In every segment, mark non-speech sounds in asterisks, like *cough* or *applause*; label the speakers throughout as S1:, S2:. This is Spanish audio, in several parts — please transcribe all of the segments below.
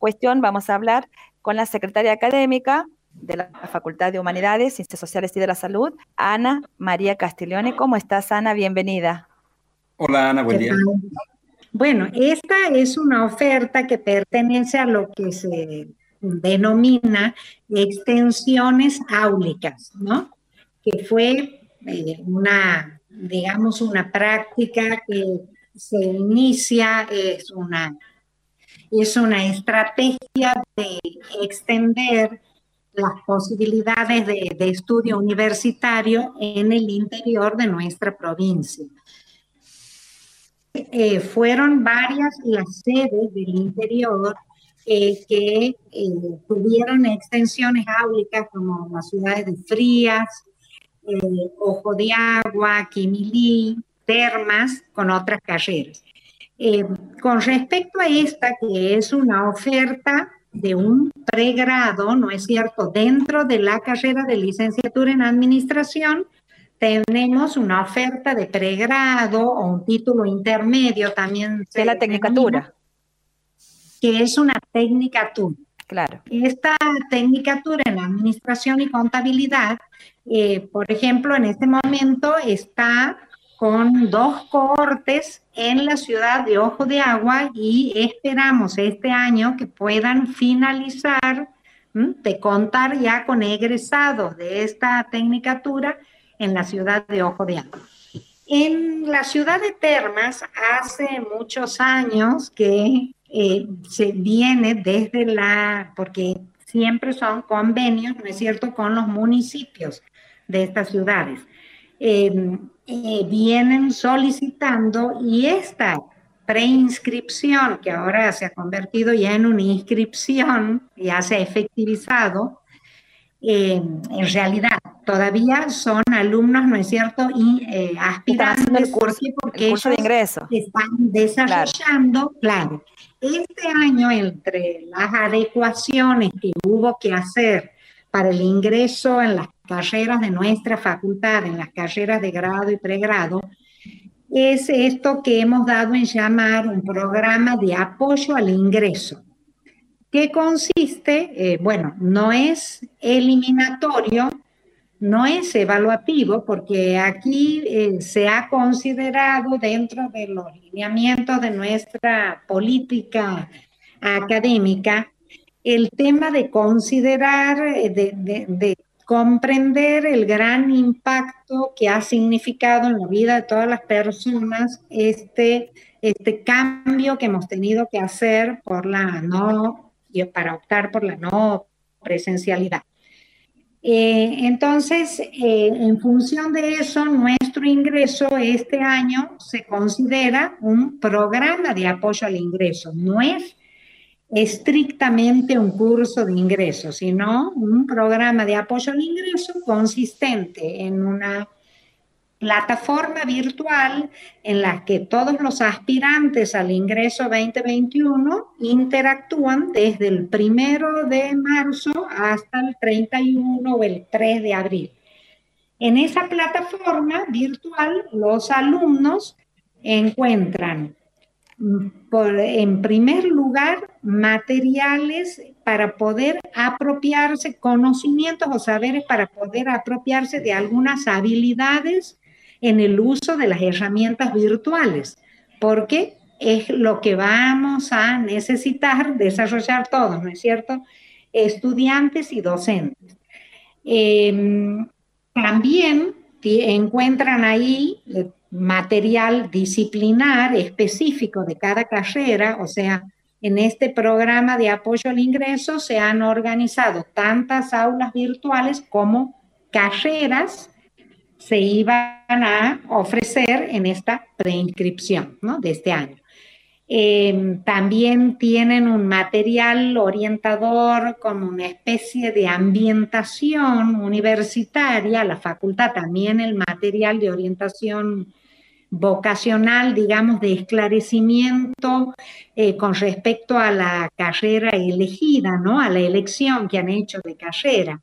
S1: cuestión vamos a hablar con la secretaria académica de la Facultad de Humanidades, Ciencias Sociales y de la Salud, Ana María Castiglione. ¿Cómo estás, Ana? Bienvenida.
S2: Hola, Ana, buen día.
S3: Bueno, esta es una oferta que pertenece a lo que se denomina extensiones áulicas, ¿no? Que fue eh, una, digamos, una práctica que se inicia, es una, es una estrategia de extender las posibilidades de, estudio universitario en el interior de nuestra provincia. Eh, fueron varias las sedes del interior eh, que eh, tuvieron extensiones áulicas como las ciudades de Frías, Ojo de Agua, Quimilí, Termas, con otras carreras. Con respecto a esta, que es una oferta de un pregrado, ¿no es cierto? Dentro de la carrera de licenciatura en administración, tenemos una oferta de pregrado o un título intermedio también.
S1: De la tecnicatura.
S3: Que es una tecnicatura.
S1: Claro.
S3: Esta tecnicatura en administración y contabilidad, eh, por ejemplo, en este momento está con dos cohortes en la ciudad de Ojo de Agua y esperamos este año que puedan finalizar de contar ya con egresados de esta tecnicatura en la ciudad de Ojo de Agua. En la ciudad de Termas hace muchos años que eh, se viene desde la, porque siempre son convenios, ¿no es cierto?, con los municipios de estas ciudades. Eh, eh, vienen solicitando y esta preinscripción, que ahora se ha convertido ya en una inscripción, ya se ha efectivizado, eh, en realidad todavía son alumnos, ¿no es cierto?, y eh, aspirantes
S1: el curso, porque el curso de ingreso.
S3: están desarrollando, claro. Este año, entre las adecuaciones que hubo que hacer para el ingreso en las carreras de nuestra facultad, en las carreras de grado y pregrado, es esto que hemos dado en llamar un programa de apoyo al ingreso. ¿Qué consiste? Eh, bueno, no es eliminatorio, no es evaluativo, porque aquí eh, se ha considerado dentro de los lineamientos de nuestra política académica el tema de considerar, eh, de, comprender el gran impacto que ha significado en la vida de todas las personas este, este cambio que hemos tenido que hacer por la no, para optar por la no presencialidad. Eh, entonces, eh, en función de eso, nuestro ingreso este año se considera un programa de apoyo al ingreso. No es estrictamente un curso de ingreso, sino un programa de apoyo al ingreso consistente en una plataforma virtual en la que todos los aspirantes al ingreso 2021 interactúan desde el primero de marzo hasta el 31 o el 3 de abril. En esa plataforma virtual, los alumnos encuentran en primer lugar, materiales para poder apropiarse, conocimientos o saberes para poder apropiarse de algunas habilidades en el uso de las herramientas virtuales, porque es lo que vamos a necesitar desarrollar todos, ¿no es cierto? Estudiantes y docentes. Em, también encuentran ahí eh, material disciplinar específico de cada carrera, o sea, en este programa de apoyo al ingreso se han organizado tantas aulas virtuales como carreras se iban a ofrecer en esta preinscripción ¿no? de este año. Em, también tienen un material orientador como una especie de ambientación universitaria, la facultad también el material de orientación vocacional, digamos, de esclarecimiento eh, con respecto a la carrera elegida, ¿no? A la elección que han hecho de carrera.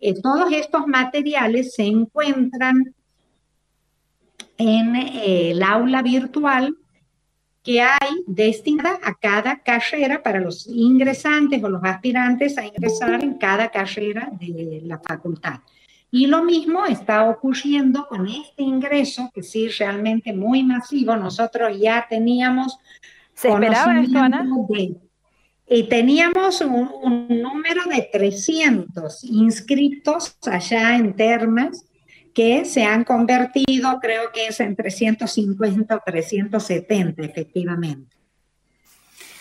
S3: Eh, todos estos materiales se encuentran en eh, el aula virtual que hay destinada a cada carrera para los ingresantes o los aspirantes a ingresar en cada carrera de la facultad. Y lo mismo está ocurriendo con este ingreso, que sí, realmente muy masivo. Nosotros ya teníamos...
S1: ¿Se esperaba esto, Ana?
S3: y teníamos un, un, número de 300 inscritos allá en Termas que se han convertido, creo que es en 350 o 370 efectivamente.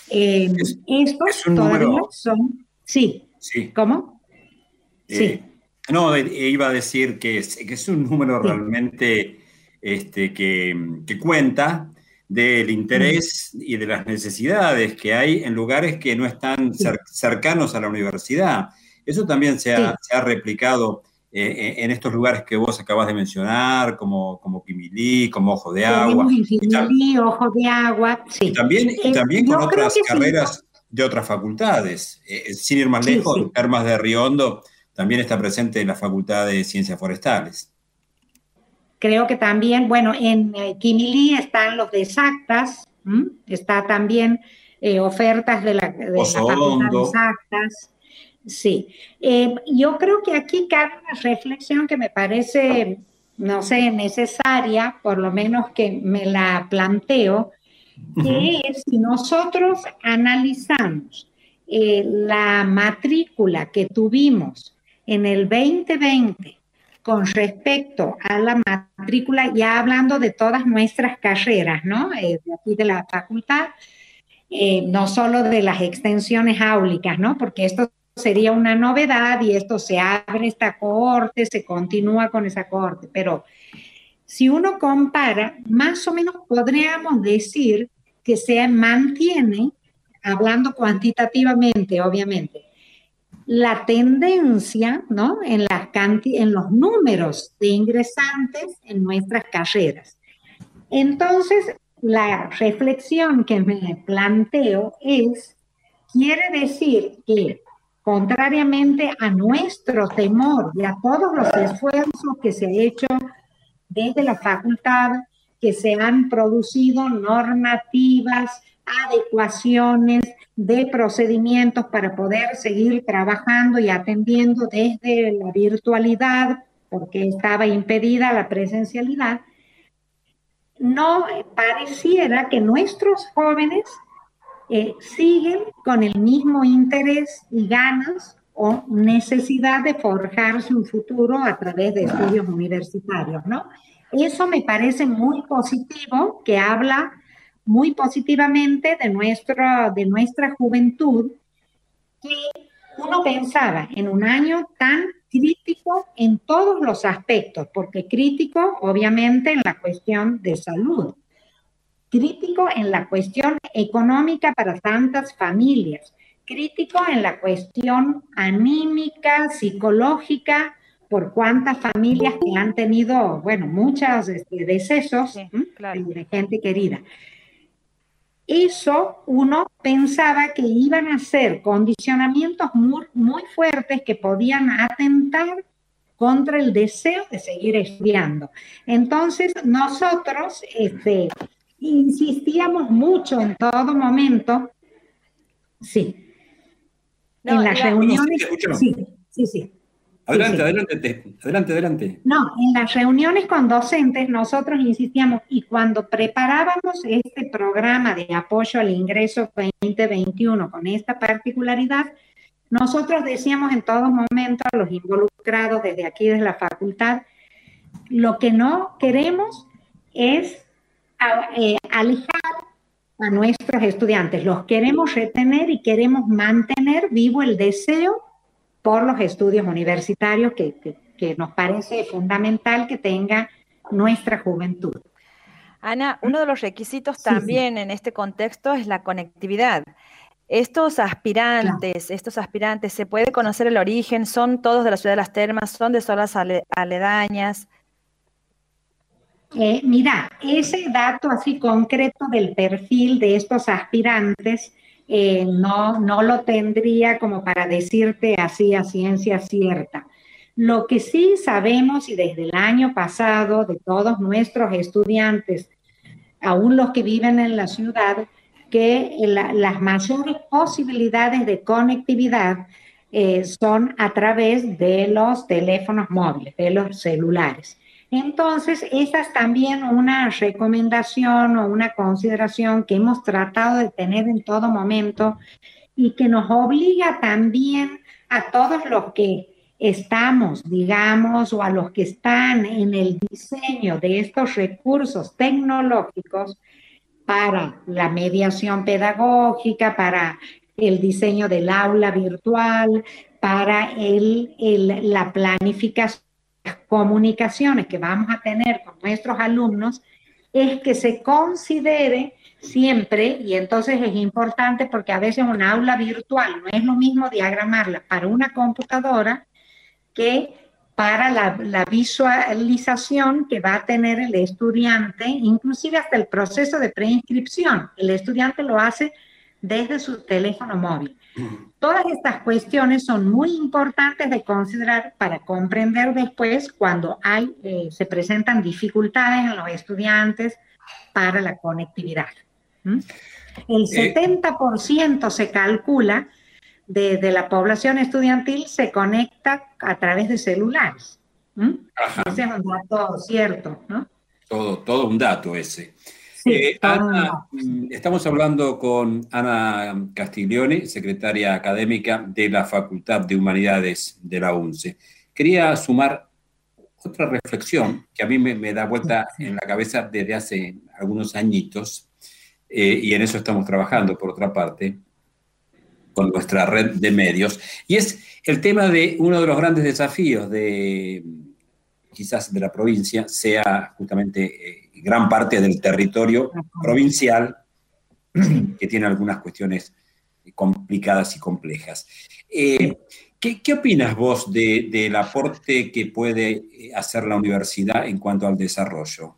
S3: Eh, estos todavía son... Sí. sí. ¿Cómo?
S2: Eh, sí. No, eh, iba a decir que es, que es un número realmente este, que, que, cuenta del interés y de las necesidades que hay en lugares que no están cercanos a la universidad. Eso también se ha, se ha replicado eh, eh, en estos lugares que vos acabas de mencionar, como, como Quimilí, como Ojo de Agua.
S3: Quimilí, Ojo de Agua, sí.
S2: Y también, y también con otras carreras de otras facultades. Eh, sin ir más lejos, sí, Termas de Riondo también está presente en la Facultad de Ciencias Forestales.
S3: Creo que también, bueno, en Quimilí están los de exactas, está también ofertas de la, de la Facultad de exactas. Sí, eh, yo creo que aquí cabe una reflexión que me parece, no sé, necesaria, por lo menos que me la planteo, que es si nosotros analizamos eh, la matrícula que tuvimos en el 2020 con respecto a la matrícula, ya hablando de todas nuestras carreras, ¿no? Eh, de aquí de la facultad, no solo de las extensiones áulicas, ¿no? Porque esto sería una novedad y esto se abre esta corte, se continúa con esa corte, pero si uno compara, más o menos podríamos decir que se mantiene, hablando cuantitativamente, obviamente, la tendencia ¿no? en, en los números de ingresantes en nuestras carreras. Entonces, la reflexión que me planteo es, quiere decir que contrariamente a nuestro temor y a todos los esfuerzos que se han hecho desde la facultad, que se han producido normativas, adecuaciones de procedimientos para poder seguir trabajando y atendiendo desde la virtualidad, porque estaba impedida la presencialidad, no pareciera que nuestros jóvenes eh, siguen con el mismo interés y ganas o necesidad de forjarse un futuro a través de estudios universitarios, ¿no? Eso me parece muy positivo, que habla muy positivamente de, de nuestra juventud, que uno pensaba en un año tan crítico en todos los aspectos, porque crítico obviamente en la cuestión de salud, crítico en la cuestión económica para tantas familias, crítico en la cuestión anímica, psicológica, por cuántas familias que han tenido, bueno, muchos este, decesos de gente querida. Eso uno pensaba que iban a ser condicionamientos muy, muy fuertes que podían atentar contra el deseo de seguir estudiando. Entonces, nosotros, este, insistíamos mucho en todo momento, sí. en las reuniones, sí, sí, sí.
S2: Adelante, adelante, adelante, adelante.
S3: No, en las reuniones con docentes nosotros insistíamos y cuando preparábamos este programa de apoyo al ingreso 2021 con esta particularidad, nosotros decíamos en todo momento a los involucrados desde aquí, desde la facultad, lo que no queremos es eh, alejar a nuestros estudiantes. Los queremos retener y queremos mantener vivo el deseo por los estudios universitarios que, nos parece fundamental que tenga nuestra juventud.
S1: Ana, uno de los requisitos también en este contexto es la conectividad. Estos aspirantes, estos aspirantes, ¿se puede conocer el origen? ¿Son todos de la ciudad de las Termas? ¿Son de zonas aledañas?
S3: Eh, mira, ese dato así concreto del perfil de estos aspirantes eh, no, no lo tendría como para decirte así a ciencia cierta. Lo que sí sabemos y desde el año pasado de todos nuestros estudiantes aún los que viven en la ciudad, que las mayores posibilidades de conectividad eh, son a través de los teléfonos móviles, de los celulares. Entonces, esa es también una recomendación o una consideración que hemos tratado de tener en todo momento y que nos obliga también a todos los que estamos, digamos, o a los que están en el diseño de estos recursos tecnológicos para la mediación pedagógica, para el diseño del aula virtual, para el, la planificación, las comunicaciones que vamos a tener con nuestros alumnos, es que se considere siempre, y entonces es importante porque a veces una aula virtual no es lo mismo diagramarla para una computadora que para la, visualización que va a tener el estudiante, inclusive hasta el proceso de preinscripción. El estudiante lo hace desde su teléfono móvil. Todas estas cuestiones son muy importantes de considerar para comprender después cuando hay, eh, se presentan dificultades en los estudiantes para la conectividad. El 70% eh, se calcula de, la población estudiantil se conecta a través de celulares. Ese es un dato cierto, ¿no?
S2: Todo, todo un dato ese. Eh, Ana, mm, estamos hablando con Ana Castiglione, secretaria académica de la Facultad de Humanidades de la UNCE. Quería sumar otra reflexión que a mí me, da vuelta en la cabeza desde hace algunos añitos, eh, y en eso estamos trabajando, por otra parte, con nuestra red de medios, y es el tema de uno de los grandes desafíos de quizás de la provincia, sea justamente eh, gran parte del territorio provincial *clears throat* que tiene algunas cuestiones complicadas y complejas. Eh, ¿qué, opinas vos del aporte que puede hacer la universidad en cuanto al desarrollo?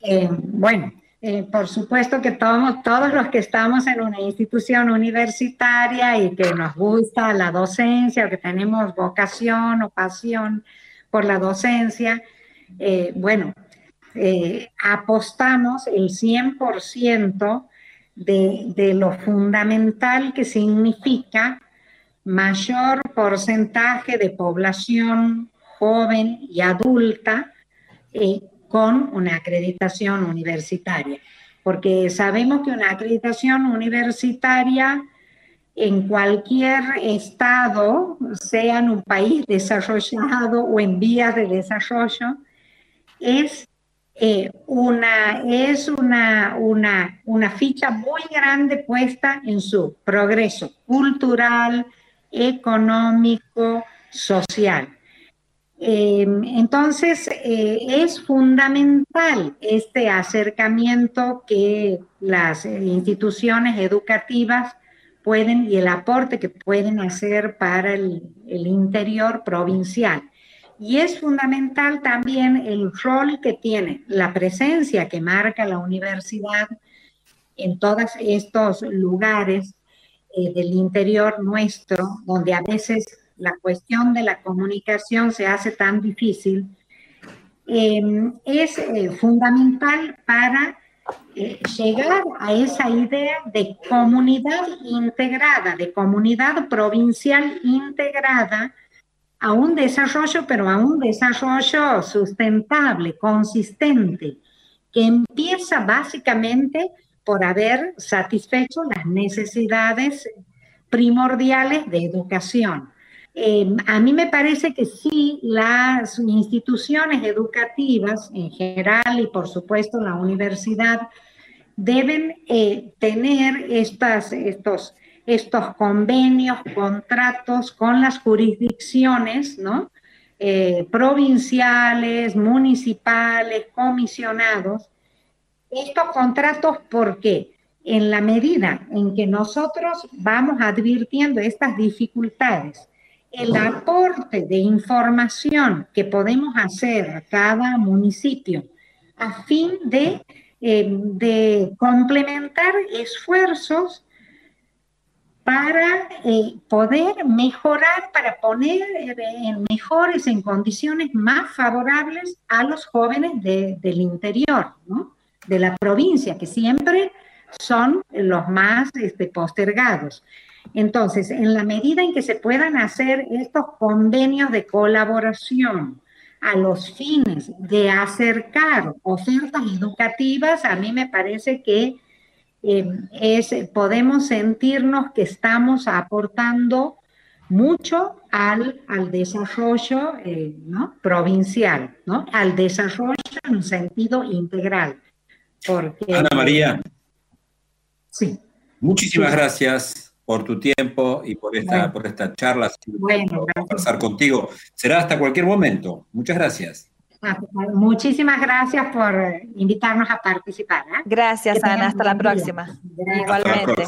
S3: Eh, bueno, eh, por supuesto que todos, todos los que estamos en una institución universitaria y que nos gusta la docencia o que tenemos vocación o pasión por la docencia, bueno, eh, apostamos el 100% de, de, lo fundamental que significa mayor porcentaje de población joven y adulta eh, con una acreditación universitaria. Porque sabemos que una acreditación universitaria en cualquier estado, sea en un país desarrollado o en vías de desarrollo, es eh, una, es una, una, una ficha muy grande puesta en su progreso cultural, económico, social. Em, entonces, eh, es fundamental este acercamiento que las instituciones educativas pueden y el aporte que pueden hacer para el, el interior provincial. Y es fundamental también el rol que tiene la presencia que marca la universidad en todos estos lugares eh, del interior nuestro, donde a veces la cuestión de la comunicación se hace tan difícil, em, es eh, fundamental para eh, llegar a esa idea de comunidad integrada, de comunidad provincial integrada, a un desarrollo, pero a un desarrollo sustentable, consistente, que empieza básicamente por haber satisfecho las necesidades primordiales de educación. Em, a mí me parece que sí, las instituciones educativas en general y por supuesto la universidad deben eh, tener estas, estos estos convenios, contratos con las jurisdicciones, ¿no? Eh, provinciales, municipales, comisionados. Estos contratos, ¿por qué? En la medida en que nosotros vamos advirtiendo estas dificultades, el aporte de información que podemos hacer a cada municipio a fin de, eh, de complementar esfuerzos para eh, poder mejorar, para poner en mejores, en condiciones más favorables a los jóvenes del interior, de la provincia, que siempre son los más este, postergados. Entonces, en la medida en que se puedan hacer estos convenios de colaboración a los fines de acercar ofertas educativas, a mí me parece que eh, es, podemos sentirnos que estamos aportando mucho al, al desarrollo eh, ¿no? provincial, ¿no? al desarrollo en un sentido integral.
S2: Porque, Ana María. Sí. Muchísimas gracias por tu tiempo y por esta, por esta charla. Bueno, conversar contigo. Será hasta cualquier momento. Muchas gracias.
S3: Muchísimas gracias por invitarnos a participar. ¿eh?
S1: Gracias, Ana. Hasta la próxima. Igualmente.